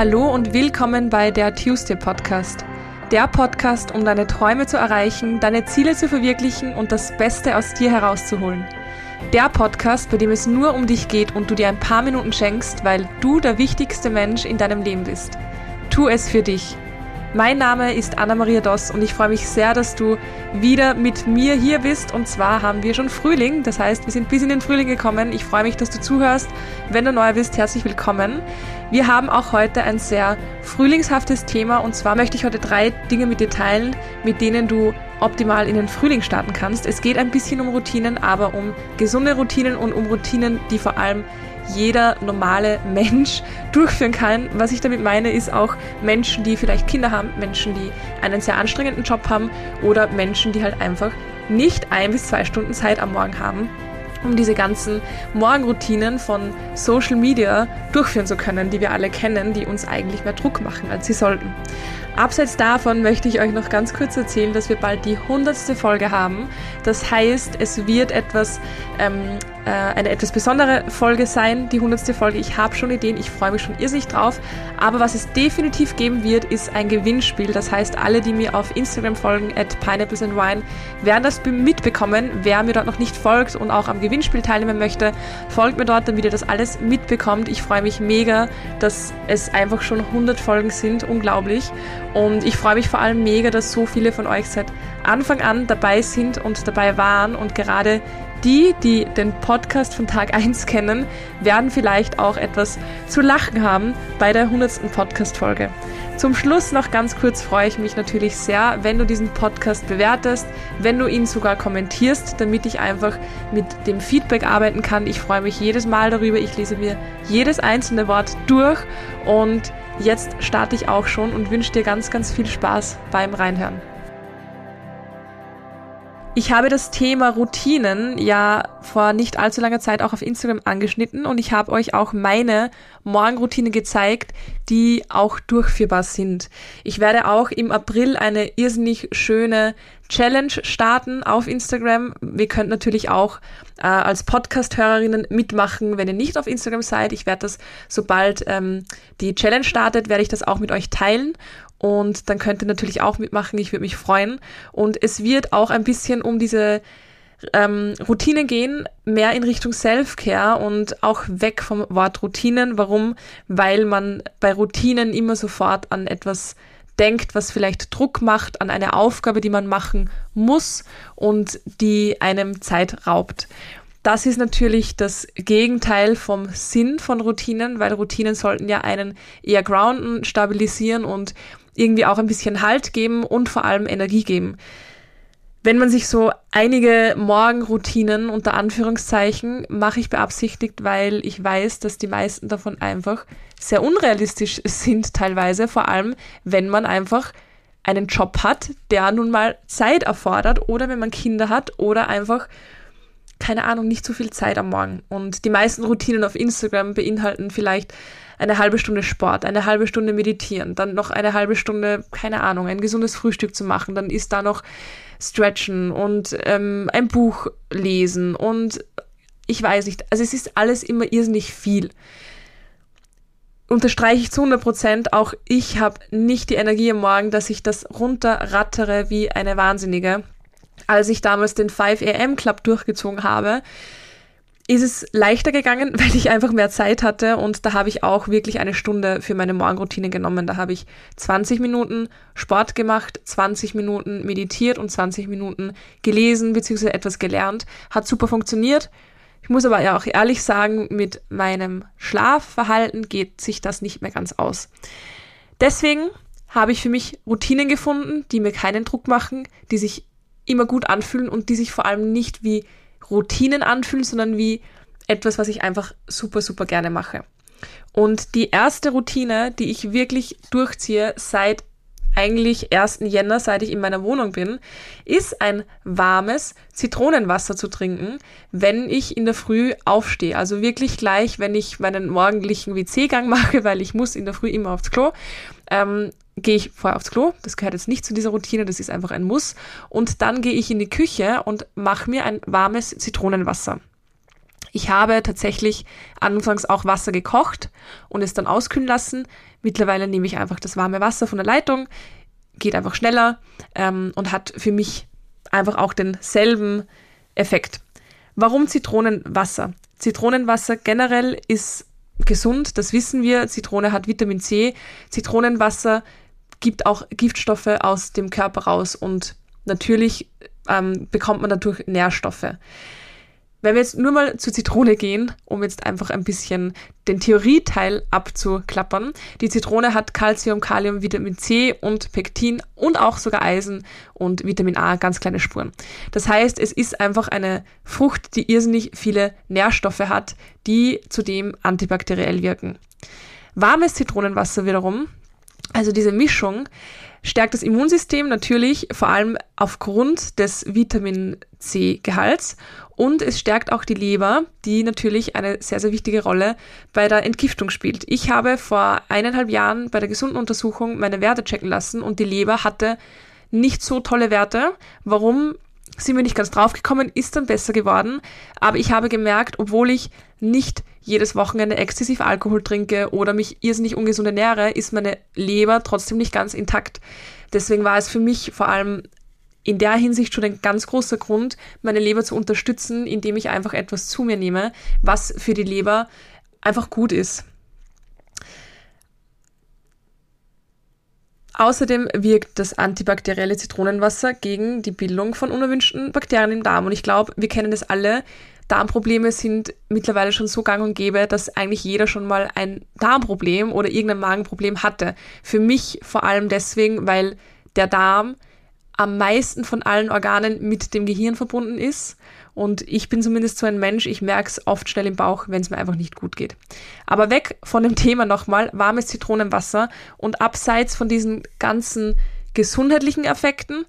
Hallo und willkommen bei der Tuesday Podcast. Der Podcast, um deine Träume zu erreichen, deine Ziele zu verwirklichen und das Beste aus dir herauszuholen. Der Podcast, bei dem es nur um dich geht und du dir ein paar Minuten schenkst, weil du der wichtigste Mensch in deinem Leben bist. Tu es für dich. Mein Name ist Anna-Maria Doss und ich freue mich sehr, dass du wieder mit mir hier bist. Und zwar haben wir schon Frühling, das heißt, wir sind bis in den Frühling gekommen. Ich freue mich, dass du zuhörst. Wenn du neu bist, herzlich willkommen. Wir haben auch heute ein sehr frühlingshaftes Thema und zwar möchte ich heute drei Dinge mit dir teilen, mit denen du optimal in den Frühling starten kannst. Es geht ein bisschen um Routinen, aber um gesunde Routinen und um Routinen, die vor allem jeder normale Mensch durchführen kann. Was ich damit meine, ist auch Menschen, die vielleicht Kinder haben, Menschen, die einen sehr anstrengenden Job haben oder Menschen, die halt einfach nicht ein bis zwei Stunden Zeit am Morgen haben um diese ganzen Morgenroutinen von Social Media durchführen zu können, die wir alle kennen, die uns eigentlich mehr Druck machen, als sie sollten. Abseits davon möchte ich euch noch ganz kurz erzählen, dass wir bald die hundertste Folge haben. Das heißt, es wird etwas ähm, äh, eine etwas besondere Folge sein, die hundertste Folge. Ich habe schon Ideen, ich freue mich schon irrsinnig drauf. Aber was es definitiv geben wird, ist ein Gewinnspiel. Das heißt, alle, die mir auf Instagram folgen, at Pineapples and Wine, werden das mitbekommen. Wer mir dort noch nicht folgt und auch am Gewinnspiel teilnehmen möchte, folgt mir dort, damit ihr das alles mitbekommt. Ich freue mich mega, dass es einfach schon 100 Folgen sind. Unglaublich. Und ich freue mich vor allem mega, dass so viele von euch seit Anfang an dabei sind und dabei waren und gerade die, die den Podcast von Tag 1 kennen, werden vielleicht auch etwas zu lachen haben bei der 100. Podcast-Folge. Zum Schluss noch ganz kurz freue ich mich natürlich sehr, wenn du diesen Podcast bewertest, wenn du ihn sogar kommentierst, damit ich einfach mit dem Feedback arbeiten kann. Ich freue mich jedes Mal darüber. Ich lese mir jedes einzelne Wort durch und jetzt starte ich auch schon und wünsche dir ganz, ganz viel Spaß beim Reinhören. Ich habe das Thema Routinen ja vor nicht allzu langer Zeit auch auf Instagram angeschnitten und ich habe euch auch meine Morgenroutine gezeigt, die auch durchführbar sind. Ich werde auch im April eine irrsinnig schöne Challenge starten auf Instagram. Wir könnt natürlich auch äh, als Podcast-Hörerinnen mitmachen, wenn ihr nicht auf Instagram seid. Ich werde das, sobald ähm, die Challenge startet, werde ich das auch mit euch teilen und dann könnt ihr natürlich auch mitmachen. Ich würde mich freuen. Und es wird auch ein bisschen um diese ähm, Routinen gehen, mehr in Richtung Self-Care und auch weg vom Wort Routinen. Warum? Weil man bei Routinen immer sofort an etwas denkt, was vielleicht Druck macht, an eine Aufgabe, die man machen muss und die einem Zeit raubt. Das ist natürlich das Gegenteil vom Sinn von Routinen, weil Routinen sollten ja einen eher grounden, stabilisieren und irgendwie auch ein bisschen Halt geben und vor allem Energie geben. Wenn man sich so einige Morgenroutinen unter Anführungszeichen mache ich beabsichtigt, weil ich weiß, dass die meisten davon einfach sehr unrealistisch sind teilweise, vor allem wenn man einfach einen Job hat, der nun mal Zeit erfordert oder wenn man Kinder hat oder einfach keine Ahnung, nicht so viel Zeit am Morgen. Und die meisten Routinen auf Instagram beinhalten vielleicht eine halbe Stunde Sport, eine halbe Stunde meditieren, dann noch eine halbe Stunde, keine Ahnung, ein gesundes Frühstück zu machen, dann ist da noch Stretchen und ähm, ein Buch lesen und ich weiß nicht, also es ist alles immer irrsinnig viel. Unterstreiche ich zu 100 Prozent, auch ich habe nicht die Energie am Morgen, dass ich das runterrattere wie eine Wahnsinnige. Als ich damals den 5 AM Club durchgezogen habe, ist es leichter gegangen, weil ich einfach mehr Zeit hatte und da habe ich auch wirklich eine Stunde für meine Morgenroutine genommen. Da habe ich 20 Minuten Sport gemacht, 20 Minuten meditiert und 20 Minuten gelesen bzw. etwas gelernt. Hat super funktioniert. Ich muss aber ja auch ehrlich sagen, mit meinem Schlafverhalten geht sich das nicht mehr ganz aus. Deswegen habe ich für mich Routinen gefunden, die mir keinen Druck machen, die sich immer gut anfühlen und die sich vor allem nicht wie Routinen anfühlen, sondern wie etwas, was ich einfach super, super gerne mache. Und die erste Routine, die ich wirklich durchziehe seit eigentlich 1. Jänner, seit ich in meiner Wohnung bin, ist ein warmes Zitronenwasser zu trinken, wenn ich in der Früh aufstehe. Also wirklich gleich, wenn ich meinen morgendlichen WC-Gang mache, weil ich muss in der Früh immer aufs Klo. Ähm, gehe ich vorher aufs Klo, das gehört jetzt nicht zu dieser Routine, das ist einfach ein Muss. Und dann gehe ich in die Küche und mache mir ein warmes Zitronenwasser. Ich habe tatsächlich anfangs auch Wasser gekocht und es dann auskühlen lassen. Mittlerweile nehme ich einfach das warme Wasser von der Leitung, geht einfach schneller ähm, und hat für mich einfach auch denselben Effekt. Warum Zitronenwasser? Zitronenwasser generell ist gesund, das wissen wir. Zitrone hat Vitamin C. Zitronenwasser gibt auch Giftstoffe aus dem Körper raus und natürlich ähm, bekommt man dadurch Nährstoffe. Wenn wir jetzt nur mal zur Zitrone gehen, um jetzt einfach ein bisschen den Theorieteil abzuklappern. Die Zitrone hat Calcium, Kalium, Vitamin C und Pektin und auch sogar Eisen und Vitamin A, ganz kleine Spuren. Das heißt, es ist einfach eine Frucht, die irrsinnig viele Nährstoffe hat, die zudem antibakteriell wirken. Warmes Zitronenwasser wiederum, also diese Mischung, stärkt das Immunsystem natürlich vor allem aufgrund des Vitamin C-Gehalts und es stärkt auch die Leber, die natürlich eine sehr, sehr wichtige Rolle bei der Entgiftung spielt. Ich habe vor eineinhalb Jahren bei der gesunden Untersuchung meine Werte checken lassen und die Leber hatte nicht so tolle Werte. Warum? Sind wir nicht ganz drauf gekommen, ist dann besser geworden. Aber ich habe gemerkt, obwohl ich nicht jedes Wochenende exzessiv Alkohol trinke oder mich irrsinnig ungesund ernähre, ist meine Leber trotzdem nicht ganz intakt. Deswegen war es für mich vor allem in der Hinsicht schon ein ganz großer Grund, meine Leber zu unterstützen, indem ich einfach etwas zu mir nehme, was für die Leber einfach gut ist. Außerdem wirkt das antibakterielle Zitronenwasser gegen die Bildung von unerwünschten Bakterien im Darm. Und ich glaube, wir kennen das alle. Darmprobleme sind mittlerweile schon so gang und gäbe, dass eigentlich jeder schon mal ein Darmproblem oder irgendein Magenproblem hatte. Für mich vor allem deswegen, weil der Darm am meisten von allen Organen mit dem Gehirn verbunden ist. Und ich bin zumindest so ein Mensch, ich merke es oft schnell im Bauch, wenn es mir einfach nicht gut geht. Aber weg von dem Thema nochmal, warmes Zitronenwasser und abseits von diesen ganzen gesundheitlichen Effekten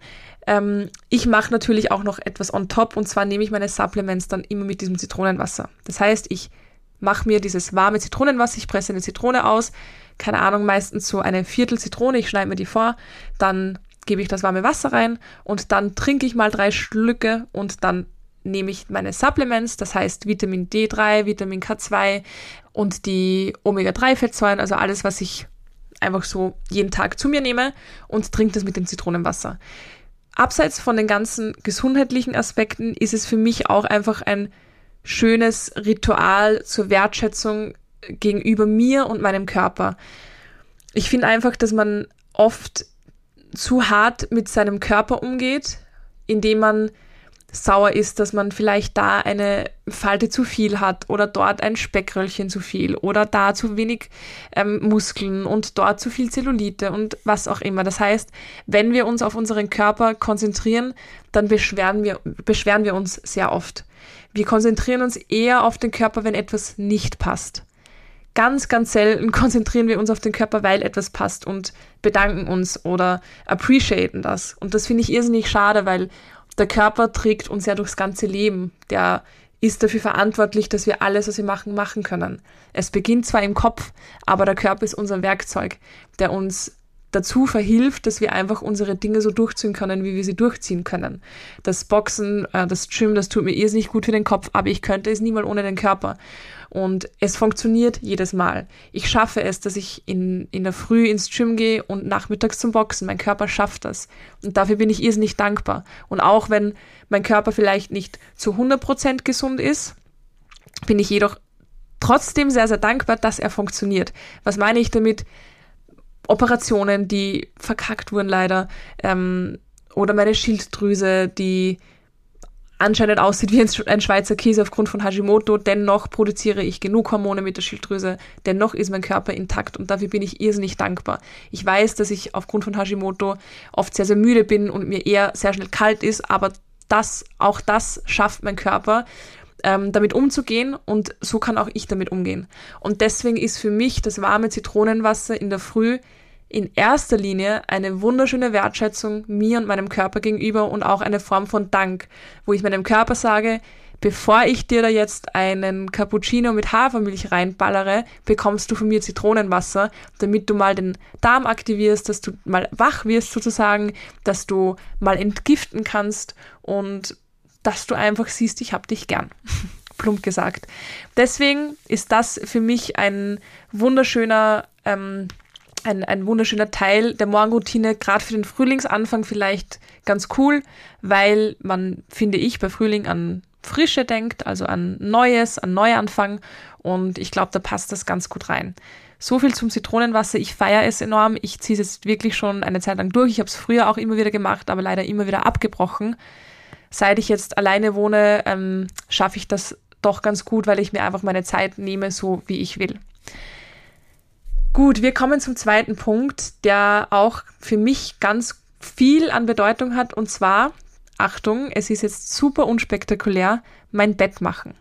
ähm, ich mache natürlich auch noch etwas on top und zwar nehme ich meine Supplements dann immer mit diesem Zitronenwasser. Das heißt, ich mache mir dieses warme Zitronenwasser, ich presse eine Zitrone aus, keine Ahnung, meistens so eine Viertel Zitrone, ich schneide mir die vor, dann gebe ich das warme Wasser rein und dann trinke ich mal drei Schlücke und dann nehme ich meine Supplements, das heißt Vitamin D3, Vitamin K2 und die Omega-3-Fettsäuren, also alles, was ich einfach so jeden Tag zu mir nehme und trinke das mit dem Zitronenwasser abseits von den ganzen gesundheitlichen Aspekten ist es für mich auch einfach ein schönes Ritual zur Wertschätzung gegenüber mir und meinem Körper. Ich finde einfach, dass man oft zu hart mit seinem Körper umgeht, indem man sauer ist, dass man vielleicht da eine Falte zu viel hat oder dort ein Speckröllchen zu viel oder da zu wenig ähm, Muskeln und dort zu viel Zellulite und was auch immer. Das heißt, wenn wir uns auf unseren Körper konzentrieren, dann beschweren wir, beschweren wir uns sehr oft. Wir konzentrieren uns eher auf den Körper, wenn etwas nicht passt. Ganz, ganz selten konzentrieren wir uns auf den Körper, weil etwas passt und bedanken uns oder appreciaten das. Und das finde ich irrsinnig schade, weil der Körper trägt uns ja durchs ganze Leben. Der ist dafür verantwortlich, dass wir alles, was wir machen, machen können. Es beginnt zwar im Kopf, aber der Körper ist unser Werkzeug, der uns dazu verhilft, dass wir einfach unsere Dinge so durchziehen können, wie wir sie durchziehen können. Das Boxen, äh, das Gym, das tut mir irrsinnig gut für den Kopf, aber ich könnte es niemals ohne den Körper. Und es funktioniert jedes Mal. Ich schaffe es, dass ich in, in der Früh ins Gym gehe und nachmittags zum Boxen. Mein Körper schafft das. Und dafür bin ich irrsinnig dankbar. Und auch wenn mein Körper vielleicht nicht zu 100% gesund ist, bin ich jedoch trotzdem sehr, sehr dankbar, dass er funktioniert. Was meine ich damit? Operationen, die verkackt wurden leider, ähm, oder meine Schilddrüse, die anscheinend aussieht wie ein Schweizer Käse aufgrund von Hashimoto. Dennoch produziere ich genug Hormone mit der Schilddrüse. Dennoch ist mein Körper intakt und dafür bin ich irrsinnig dankbar. Ich weiß, dass ich aufgrund von Hashimoto oft sehr, sehr müde bin und mir eher sehr schnell kalt ist, aber das, auch das schafft mein Körper, ähm, damit umzugehen und so kann auch ich damit umgehen. Und deswegen ist für mich das warme Zitronenwasser in der Früh in erster Linie eine wunderschöne Wertschätzung mir und meinem Körper gegenüber und auch eine Form von Dank, wo ich meinem Körper sage, bevor ich dir da jetzt einen Cappuccino mit Hafermilch reinballere, bekommst du von mir Zitronenwasser, damit du mal den Darm aktivierst, dass du mal wach wirst sozusagen, dass du mal entgiften kannst und dass du einfach siehst, ich hab dich gern. plump gesagt. Deswegen ist das für mich ein wunderschöner, ähm, ein, ein wunderschöner Teil der Morgenroutine, gerade für den Frühlingsanfang vielleicht ganz cool, weil man, finde ich, bei Frühling an Frische denkt, also an Neues, an Neuanfang und ich glaube, da passt das ganz gut rein. So viel zum Zitronenwasser. Ich feiere es enorm. Ich ziehe es jetzt wirklich schon eine Zeit lang durch. Ich habe es früher auch immer wieder gemacht, aber leider immer wieder abgebrochen. Seit ich jetzt alleine wohne, ähm, schaffe ich das doch ganz gut, weil ich mir einfach meine Zeit nehme, so wie ich will. Gut, wir kommen zum zweiten Punkt, der auch für mich ganz viel an Bedeutung hat. Und zwar, Achtung, es ist jetzt super unspektakulär, mein Bett machen.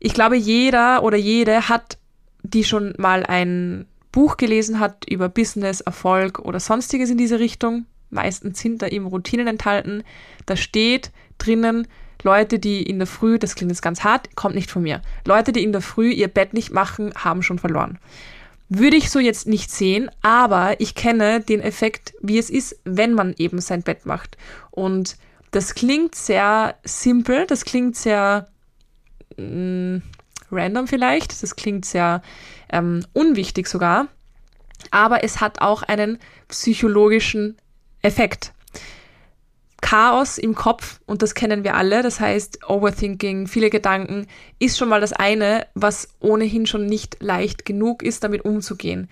Ich glaube, jeder oder jede hat die schon mal ein Buch gelesen hat über Business, Erfolg oder sonstiges in diese Richtung, meistens sind da eben Routinen enthalten, da steht drinnen, Leute, die in der Früh, das klingt jetzt ganz hart, kommt nicht von mir, Leute, die in der Früh ihr Bett nicht machen, haben schon verloren. Würde ich so jetzt nicht sehen, aber ich kenne den Effekt, wie es ist, wenn man eben sein Bett macht. Und das klingt sehr simpel, das klingt sehr mh, mm, random vielleicht, das klingt sehr ähm, unwichtig sogar, aber es hat auch einen psychologischen Effekt. Chaos im Kopf, und das kennen wir alle, das heißt Overthinking, viele Gedanken, ist schon mal das eine, was ohnehin schon nicht leicht genug ist, damit umzugehen.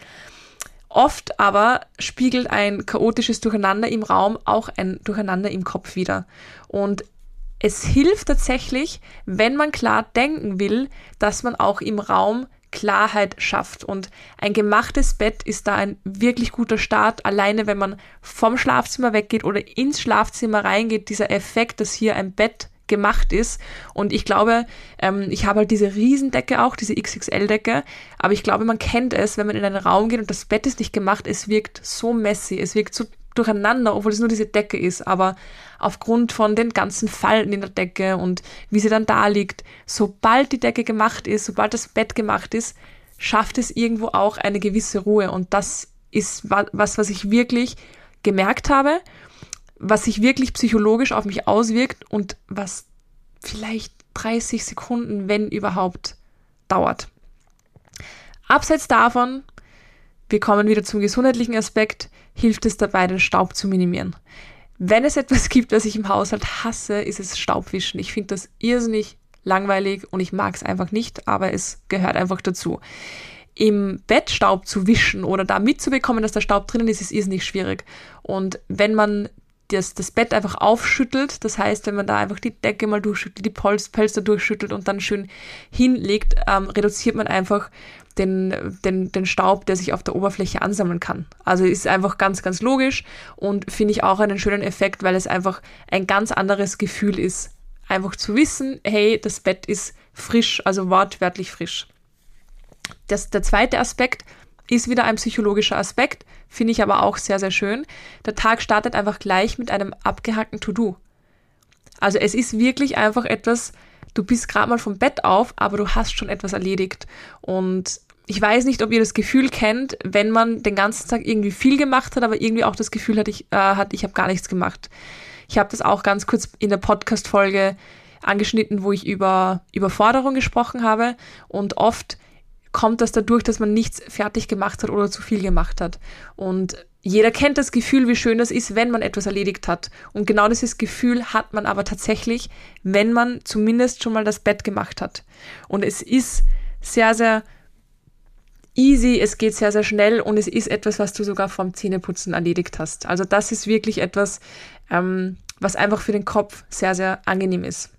Oft aber spiegelt ein chaotisches Durcheinander im Raum auch ein Durcheinander im Kopf wieder. Und es hilft tatsächlich, wenn man klar denken will, dass man auch im Raum Klarheit schafft. Und ein gemachtes Bett ist da ein wirklich guter Start. Alleine wenn man vom Schlafzimmer weggeht oder ins Schlafzimmer reingeht, dieser Effekt, dass hier ein Bett gemacht ist. Und ich glaube, ähm, ich habe halt diese Riesendecke auch, diese XXL-Decke, aber ich glaube, man kennt es, wenn man in einen Raum geht und das Bett ist nicht gemacht, es wirkt so messy, es wirkt so durcheinander, obwohl es nur diese Decke ist, aber aufgrund von den ganzen Falten in der Decke und wie sie dann da liegt, sobald die Decke gemacht ist, sobald das Bett gemacht ist, schafft es irgendwo auch eine gewisse Ruhe und das ist was, was ich wirklich gemerkt habe, was sich wirklich psychologisch auf mich auswirkt und was vielleicht 30 Sekunden, wenn überhaupt, dauert. Abseits davon, wir kommen wieder zum gesundheitlichen Aspekt, hilft es dabei, den Staub zu minimieren. Wenn es etwas gibt, was ich im Haushalt hasse, ist es Staubwischen. Ich finde das irrsinnig langweilig und ich mag es einfach nicht, aber es gehört einfach dazu. Im Bett Staub zu wischen oder da mitzubekommen, dass der Staub drinnen ist, ist irrsinnig schwierig. Und wenn man das, das Bett einfach aufschüttelt. Das heißt, wenn man da einfach die Decke mal durchschüttelt, die Polster, durchschüttelt und dann schön hinlegt, ähm, reduziert man einfach den, den, den Staub, der sich auf der Oberfläche ansammeln kann. Also ist einfach ganz, ganz logisch und finde ich auch einen schönen Effekt, weil es einfach ein ganz anderes Gefühl ist. Einfach zu wissen, hey, das Bett ist frisch, also wortwörtlich frisch. Das, der zweite Aspekt ist wieder ein psychologischer Aspekt, finde ich aber auch sehr, sehr schön. Der Tag startet einfach gleich mit einem abgehackten To-Do. Also es ist wirklich einfach etwas, du bist gerade mal vom Bett auf, aber du hast schon etwas erledigt. Und ich weiß nicht, ob ihr das Gefühl kennt, wenn man den ganzen Tag irgendwie viel gemacht hat, aber irgendwie auch das Gefühl hat, ich, äh, ich habe gar nichts gemacht. Ich habe das auch ganz kurz in der Podcast-Folge angeschnitten, wo ich über Überforderung gesprochen habe. Und oft kommt das dadurch, dass man nichts fertig gemacht hat oder zu viel gemacht hat. Und jeder kennt das Gefühl, wie schön das ist, wenn man etwas erledigt hat. Und genau dieses Gefühl hat man aber tatsächlich, wenn man zumindest schon mal das Bett gemacht hat. Und es ist sehr, sehr easy, es geht sehr, sehr schnell und es ist etwas, was du sogar vom Zähneputzen erledigt hast. Also das ist wirklich etwas, ähm, was einfach für den Kopf sehr, sehr angenehm ist.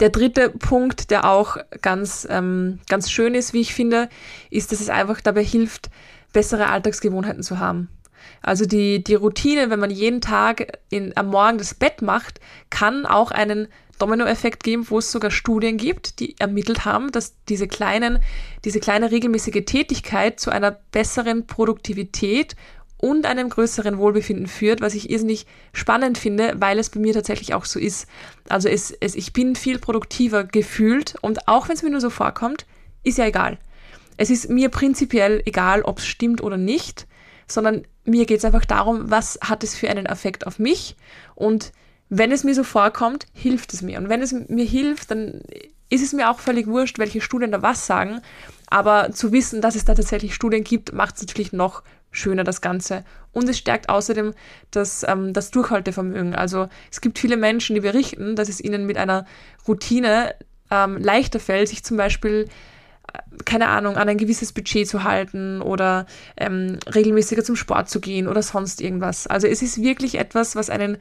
Der dritte Punkt, der auch ganz, ähm, ganz schön ist, wie ich finde, ist, dass es einfach dabei hilft, bessere Alltagsgewohnheiten zu haben. Also die, die Routine, wenn man jeden Tag in, am Morgen das Bett macht, kann auch einen Dominoeffekt geben, wo es sogar Studien gibt, die ermittelt haben, dass diese kleinen, diese kleine regelmäßige Tätigkeit zu einer besseren Produktivität und einem größeren Wohlbefinden führt, was ich irrsinnig spannend finde, weil es bei mir tatsächlich auch so ist. Also es, es, ich bin viel produktiver gefühlt und auch wenn es mir nur so vorkommt, ist ja egal. Es ist mir prinzipiell egal, ob es stimmt oder nicht, sondern mir geht es einfach darum, was hat es für einen Effekt auf mich und wenn es mir so vorkommt, hilft es mir. Und wenn es mir hilft, dann ist es mir auch völlig wurscht, welche Studien da was sagen. Aber zu wissen, dass es da tatsächlich Studien gibt, macht es natürlich noch schöner, das Ganze. Und es stärkt außerdem das, ähm, das Durchhaltevermögen. Also es gibt viele Menschen, die berichten, dass es ihnen mit einer Routine ähm, leichter fällt, sich zum Beispiel keine Ahnung, an ein gewisses Budget zu halten oder ähm, regelmäßiger zum Sport zu gehen oder sonst irgendwas. Also es ist wirklich etwas, was einen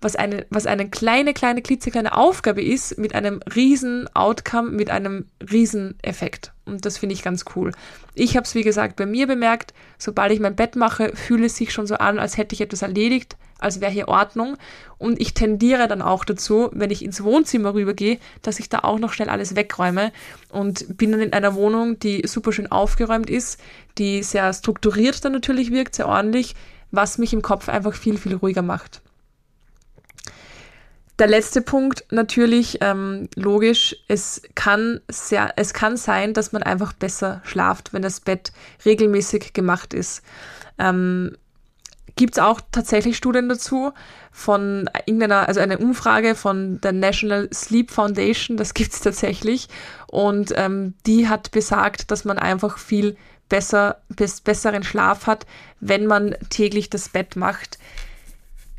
was eine, was eine kleine, kleine, klitzekleine Aufgabe ist, mit einem riesen Outcome, mit einem riesen Effekt. Und das finde ich ganz cool. Ich habe es, wie gesagt, bei mir bemerkt, sobald ich mein Bett mache, fühle es sich schon so an, als hätte ich etwas erledigt, als wäre hier Ordnung. Und ich tendiere dann auch dazu, wenn ich ins Wohnzimmer rübergehe, dass ich da auch noch schnell alles wegräume und bin dann in einer Wohnung, die super schön aufgeräumt ist, die sehr strukturiert dann natürlich wirkt, sehr ordentlich, was mich im Kopf einfach viel, viel ruhiger macht. Der letzte Punkt natürlich ähm, logisch, es kann sehr, es kann sein, dass man einfach besser schlaft, wenn das Bett regelmäßig gemacht ist. Ähm, Gibt es auch tatsächlich Studien dazu von irgendeiner, also eine Umfrage von der National Sleep Foundation, das gibt es tatsächlich. Und ähm, die hat besagt, dass man einfach viel besser, bess besseren Schlaf hat, wenn man täglich das Bett macht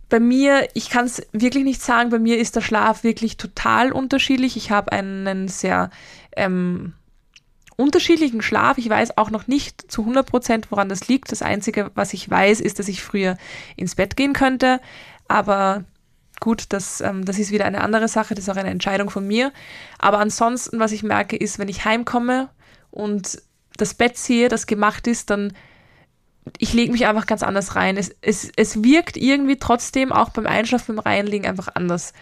bei mir, ich kann es wirklich nicht sagen, bei mir ist der Schlaf wirklich total unterschiedlich. Ich habe einen sehr ähm, unterschiedlichen Schlaf. Ich weiß auch noch nicht zu 100 Prozent, woran das liegt. Das Einzige, was ich weiß, ist, dass ich früher ins Bett gehen könnte. Aber gut, das, ähm, das ist wieder eine andere Sache. Das ist auch eine Entscheidung von mir. Aber ansonsten, was ich merke, ist, wenn ich heimkomme und das Bett sehe, das gemacht ist, dann ich lege mich einfach ganz anders rein. Es, es, es wirkt irgendwie trotzdem auch beim Einschlafen, beim Reinlegen einfach anders.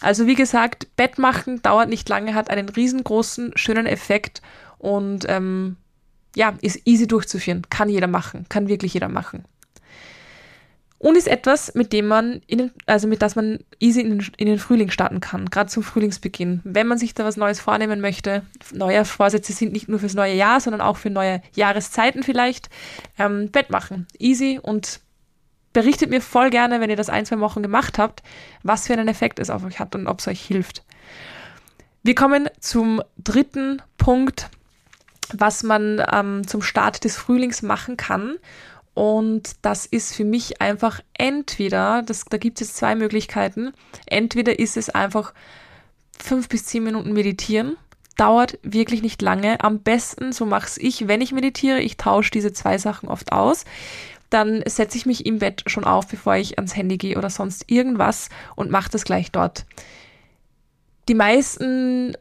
Also wie gesagt, Bett machen dauert nicht lange, hat einen riesengroßen, schönen Effekt und ähm, ja, ist easy durchzuführen. Kann jeder machen, kann wirklich jeder machen und ist etwas, mit dem man, den, also mit das man easy in den, in den Frühling starten kann, gerade zum Frühlingsbeginn. Wenn man sich da was Neues vornehmen möchte, neue Vorsätze sind nicht nur fürs neue Jahr, sondern auch für neue Jahreszeiten vielleicht, ähm, Bett machen, easy und berichtet mir voll gerne, wenn ihr das ein, zwei Wochen gemacht habt, was für einen Effekt es auf euch hat und ob es euch hilft. Wir kommen zum dritten Punkt, was man ähm, zum Start des Frühlings machen kann. Und das ist für mich einfach entweder, das, da gibt es zwei Möglichkeiten. Entweder ist es einfach fünf bis zehn Minuten meditieren. Dauert wirklich nicht lange. Am besten, so mache ich, wenn ich meditiere. Ich tausche diese zwei Sachen oft aus. Dann setze ich mich im Bett schon auf, bevor ich ans Handy gehe oder sonst irgendwas und mache das gleich dort. Die meisten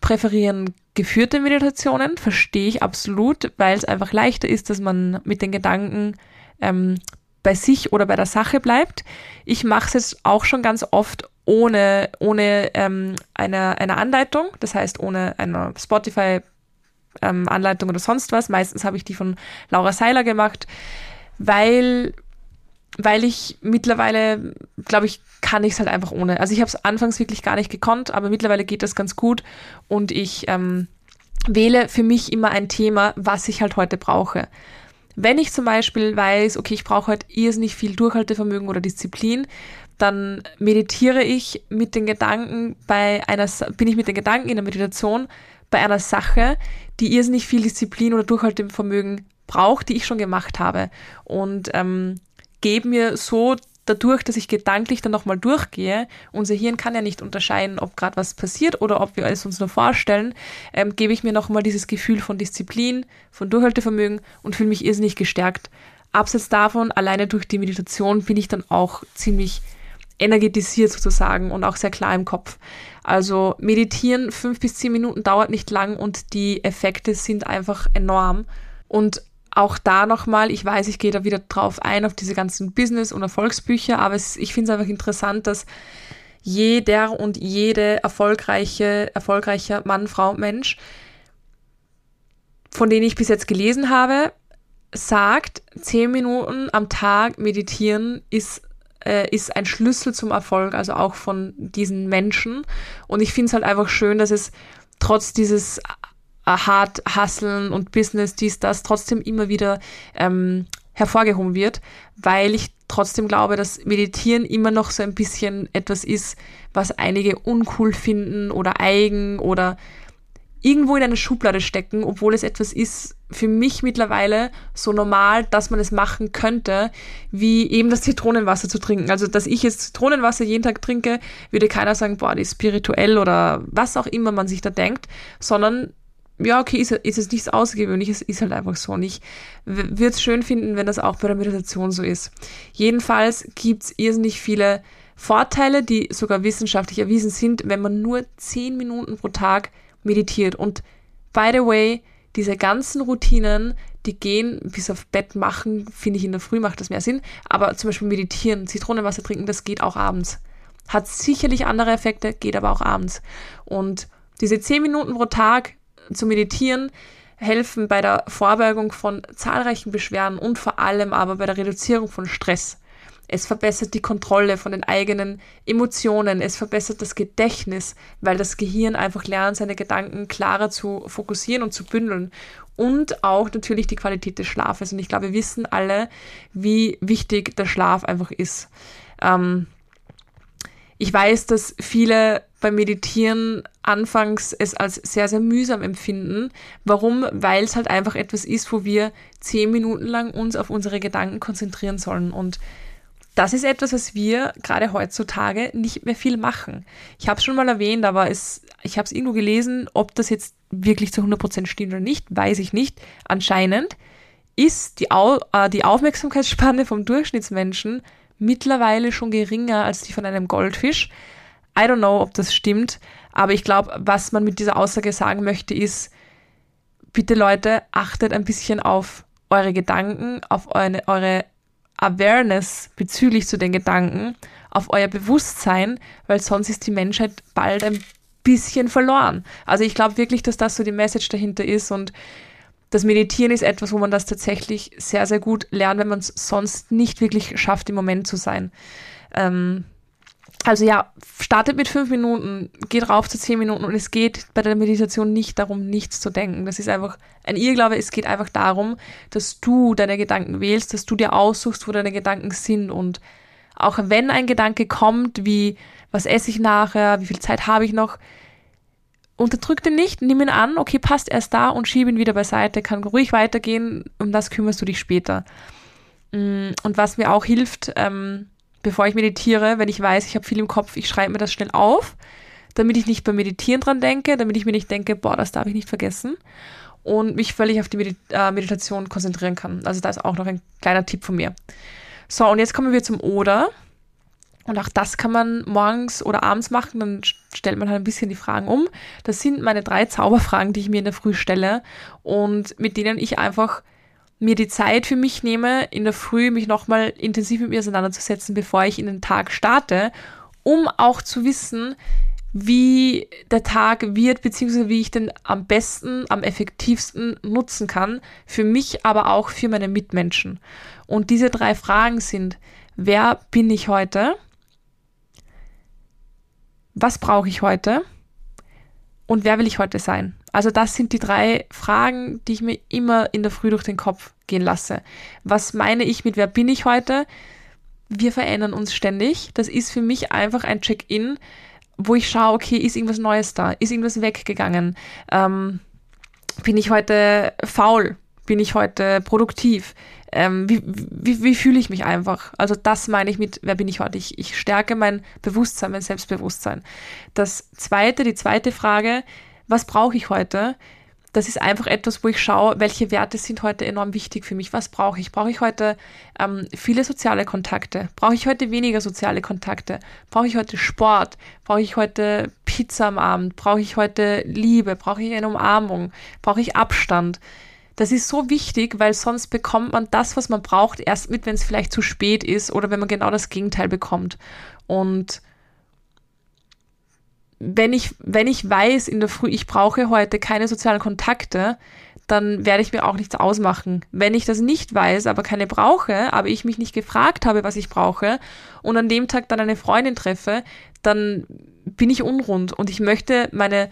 präferieren geführte Meditationen, verstehe ich absolut, weil es einfach leichter ist, dass man mit den Gedanken ähm, bei sich oder bei der Sache bleibt. Ich mache es jetzt auch schon ganz oft ohne, ohne ähm, eine, eine Anleitung, das heißt ohne eine Spotify ähm, oder sonst was. Meistens habe ich die von Laura Seiler gemacht, weil weil ich mittlerweile, glaube ich, kann ich es halt einfach ohne. Also ich habe es anfangs wirklich gar nicht gekonnt, aber mittlerweile geht das ganz gut und ich ähm, wähle für mich immer ein Thema, was ich halt heute brauche. Wenn ich zum Beispiel weiß, okay, ich brauche halt irrsinnig viel Durchhaltevermögen oder Disziplin, dann meditiere ich mit den Gedanken bei einer, bin ich mit den Gedanken in der Meditation bei einer Sache, die irrsinnig viel Disziplin oder Durchhaltevermögen braucht, die ich schon gemacht habe. Und ähm, gebe mir so dadurch, dass ich gedanklich dann nochmal durchgehe, unser Hirn kann ja nicht unterscheiden, ob gerade was passiert oder ob wir es uns nur vorstellen, ähm, gebe ich mir nochmal dieses Gefühl von Disziplin, von Durchhaltevermögen und fühle mich irrsinnig gestärkt. Abseits davon, alleine durch die Meditation bin ich dann auch ziemlich energetisiert sozusagen und auch sehr klar im Kopf. Also meditieren fünf bis zehn Minuten dauert nicht lang und die Effekte sind einfach enorm. Und auch da nochmal, ich weiß, ich gehe da wieder drauf ein, auf diese ganzen Business- und Erfolgsbücher, aber es, ich finde es einfach interessant, dass jeder und jede erfolgreiche, erfolgreicher Mann, Frau, Mensch, von denen ich bis jetzt gelesen habe, sagt, zehn Minuten am Tag meditieren ist, äh, ist ein Schlüssel zum Erfolg, also auch von diesen Menschen. Und ich finde es halt einfach schön, dass es trotz dieses hart hustlen und Business, dies, das, trotzdem immer wieder ähm, hervorgehoben wird, weil ich trotzdem glaube, dass Meditieren immer noch so ein bisschen etwas ist, was einige uncool finden oder eigen oder irgendwo in eine Schublade stecken, obwohl es etwas ist für mich mittlerweile so normal, dass man es machen könnte, wie eben das Zitronenwasser zu trinken. Also, dass ich jetzt Zitronenwasser jeden Tag trinke, würde keiner sagen, boah, die ist spirituell oder was auch immer man sich da denkt, sondern ja, okay, ist, ist es nichts Außergewöhnliches, ist halt einfach so. Und ich würde es schön finden, wenn das auch bei der Meditation so ist. Jedenfalls gibt es irrsinnig viele Vorteile, die sogar wissenschaftlich erwiesen sind, wenn man nur 10 Minuten pro Tag meditiert. Und by the way, diese ganzen Routinen, die gehen bis auf Bett machen, finde ich in der Früh macht das mehr Sinn. Aber zum Beispiel meditieren, Zitronenwasser trinken, das geht auch abends. Hat sicherlich andere Effekte, geht aber auch abends. Und diese 10 Minuten pro Tag zu meditieren helfen bei der Vorbeugung von zahlreichen Beschwerden und vor allem aber bei der Reduzierung von Stress. Es verbessert die Kontrolle von den eigenen Emotionen, es verbessert das Gedächtnis, weil das Gehirn einfach lernt, seine Gedanken klarer zu fokussieren und zu bündeln. Und auch natürlich die Qualität des Schlafes. Und ich glaube, wir wissen alle, wie wichtig der Schlaf einfach ist. Ähm, ich weiß, dass viele beim Meditieren anfangs es als sehr, sehr mühsam empfinden. Warum? Weil es halt einfach etwas ist, wo wir zehn Minuten lang uns auf unsere Gedanken konzentrieren sollen. Und das ist etwas, was wir gerade heutzutage nicht mehr viel machen. Ich habe es schon mal erwähnt, aber es, ich habe es irgendwo gelesen, ob das jetzt wirklich zu 100% stimmt oder nicht, weiß ich nicht. Anscheinend ist die, Au äh, die Aufmerksamkeitsspanne vom Durchschnittsmenschen mittlerweile schon geringer als die von einem Goldfisch. I don't know, ob das stimmt, aber ich glaube, was man mit dieser Aussage sagen möchte, ist, bitte Leute, achtet ein bisschen auf eure Gedanken, auf eure, eure Awareness bezüglich zu den Gedanken, auf euer Bewusstsein, weil sonst ist die Menschheit bald ein bisschen verloren. Also ich glaube wirklich, dass das so die Message dahinter ist und das Meditieren ist etwas, wo man das tatsächlich sehr, sehr gut lernt, wenn man es sonst nicht wirklich schafft, im Moment zu sein. Ähm, also ja, startet mit fünf Minuten, geht rauf zu zehn Minuten und es geht bei der Meditation nicht darum, nichts zu denken. Das ist einfach ein Irrglaube. Es geht einfach darum, dass du deine Gedanken wählst, dass du dir aussuchst, wo deine Gedanken sind und auch wenn ein Gedanke kommt, wie was esse ich nachher, wie viel Zeit habe ich noch, unterdrück den nicht, nimm ihn an, okay, passt erst da und schieb ihn wieder beiseite, kann ruhig weitergehen, um das kümmerst du dich später. Mm, und was mir auch hilft, ähm, bevor ich meditiere, wenn ich weiß, ich habe viel im Kopf, ich schreibe mir das schnell auf, damit ich nicht beim Meditieren dran denke, damit ich mir nicht denke, boah, das darf ich nicht vergessen und mich völlig auf die Medi äh, Meditation konzentrieren kann. Also da ist auch noch ein kleiner Tipp von mir. So, und jetzt kommen wir zum Oder. Und auch das kann man morgens oder abends machen, dann stellt man halt ein bisschen die Fragen um. Das sind meine drei Zauberfragen, die ich mir in der Früh stelle und mit denen ich einfach mir die Zeit für mich nehme, in der Früh mich nochmal intensiv mit mir auseinanderzusetzen, bevor ich in den Tag starte, um auch zu wissen, wie der Tag wird, beziehungsweise wie ich den am besten, am effektivsten nutzen kann, für mich, aber auch für meine Mitmenschen. Und diese drei Fragen sind, wer bin ich heute? was brauche ich heute und wer will ich heute sein? Also das sind die drei Fragen, die ich mir immer in der Früh durch den Kopf gehen lasse. Was meine ich mit wer bin ich heute? Wir verändern uns ständig. Das ist für mich einfach ein Check-in, wo ich schaue, okay, ist irgendwas Neues da? Ist irgendwas weggegangen? Ähm, bin ich heute faul? Bin ich heute produktiv? ähm, wie, wie, wie fühle ich mich einfach? Also das meine ich mit, wer bin ich heute? Ich, ich stärke mein Bewusstsein, mein Selbstbewusstsein. Das zweite, die zweite Frage, was brauche ich heute? Das ist einfach etwas, wo ich schaue, welche Werte sind heute enorm wichtig für mich. Was brauche ich? Brauche ich heute ähm, viele soziale Kontakte? Brauche ich heute weniger soziale Kontakte? Brauche ich heute Sport? Brauche ich heute Pizza am Abend? Brauche ich heute Liebe? Brauche ich eine Umarmung? Brauche ich Abstand? Das ist so wichtig, weil sonst bekommt man das, was man braucht, erst mit, wenn es vielleicht zu spät ist oder wenn man genau das Gegenteil bekommt. Und wenn ich, wenn ich weiß in der Früh, ich brauche heute keine sozialen Kontakte, dann werde ich mir auch nichts ausmachen. Wenn ich das nicht weiß, aber keine brauche, aber ich mich nicht gefragt habe, was ich brauche und an dem Tag dann eine Freundin treffe, dann bin ich unrund und ich möchte meine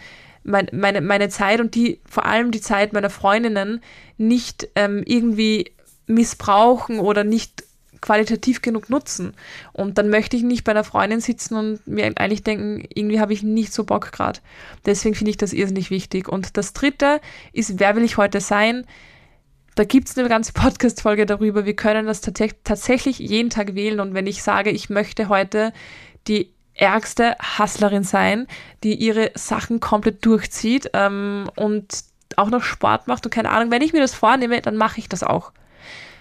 mein, meine, meine Zeit und die, vor allem die Zeit meiner Freundinnen nicht ähm, irgendwie missbrauchen oder nicht qualitativ genug nutzen. Und dann möchte ich nicht bei einer Freundin sitzen und mir eigentlich denken, irgendwie habe ich nicht so Bock gerade. Deswegen finde ich das irrsinnig wichtig. Und das dritte ist, wer will ich heute sein? Da gibt es eine ganze Podcast-Folge darüber. Wir können das tatsächlich jeden Tag wählen. Und wenn ich sage, ich möchte heute die ärgste Hustlerin sein, die ihre Sachen komplett durchzieht ähm, und auch noch Sport macht und keine Ahnung, wenn ich mir das vornehme, dann mache ich das auch.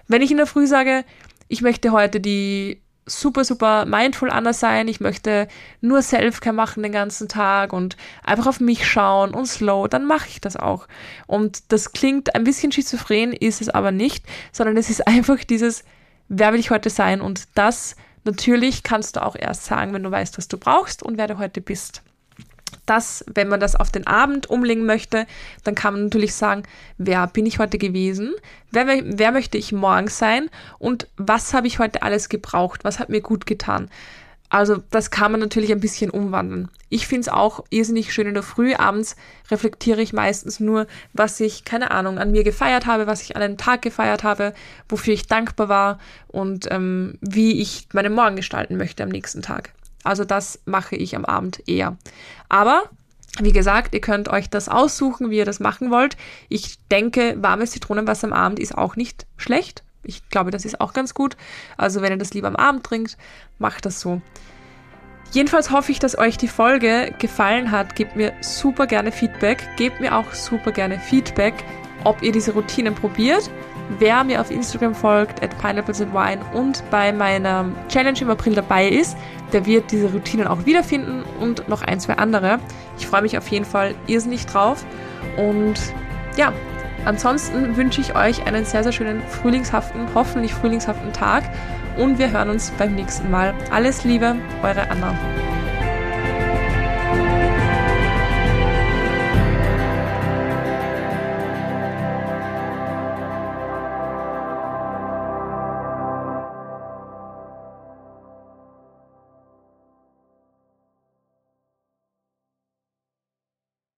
Wenn ich in der Früh sage, ich möchte heute die super, super mindful Anna sein, ich möchte nur Selfcare machen den ganzen Tag und einfach auf mich schauen und slow, dann mache ich das auch. Und das klingt ein bisschen schizophren, ist es aber nicht, sondern es ist einfach dieses, wer will ich heute sein? Und das natürlich kannst du auch erst sagen, wenn du weißt, was du brauchst und wer du heute bist das, wenn man das auf den Abend umlegen möchte, dann kann man natürlich sagen, wer bin ich heute gewesen, wer, wer möchte ich morgen sein und was habe ich heute alles gebraucht, was hat mir gut getan. Also das kann man natürlich ein bisschen umwandeln. Ich finde es auch irrsinnig schön in der Früh. Abends reflektiere ich meistens nur, was ich, keine Ahnung, an mir gefeiert habe, was ich an einem Tag gefeiert habe, wofür ich dankbar war und ähm, wie ich meinen Morgen gestalten möchte am nächsten Tag. Also das mache ich am Abend eher. Aber wie gesagt, ihr könnt euch das aussuchen, wie ihr das machen wollt. Ich denke, warmes Zitronenwasser am Abend ist auch nicht schlecht. Ich glaube, das ist auch ganz gut. Also wenn ihr das lieber am Abend trinkt, macht das so. Jedenfalls hoffe ich, dass euch die Folge gefallen hat. Gebt mir super gerne Feedback. Gebt mir auch super gerne Feedback, ob ihr diese Routinen probiert Wer mir auf Instagram folgt, at Pineapples and Wine und bei meiner Challenge im April dabei ist, der wird diese Routinen auch wiederfinden und noch ein, zwei andere. Ich freue mich auf jeden Fall irrsinnig drauf. Und ja, ansonsten wünsche ich euch einen sehr, sehr schönen frühlingshaften, hoffentlich frühlingshaften Tag und wir hören uns beim nächsten Mal. Alles Liebe, eure Anna.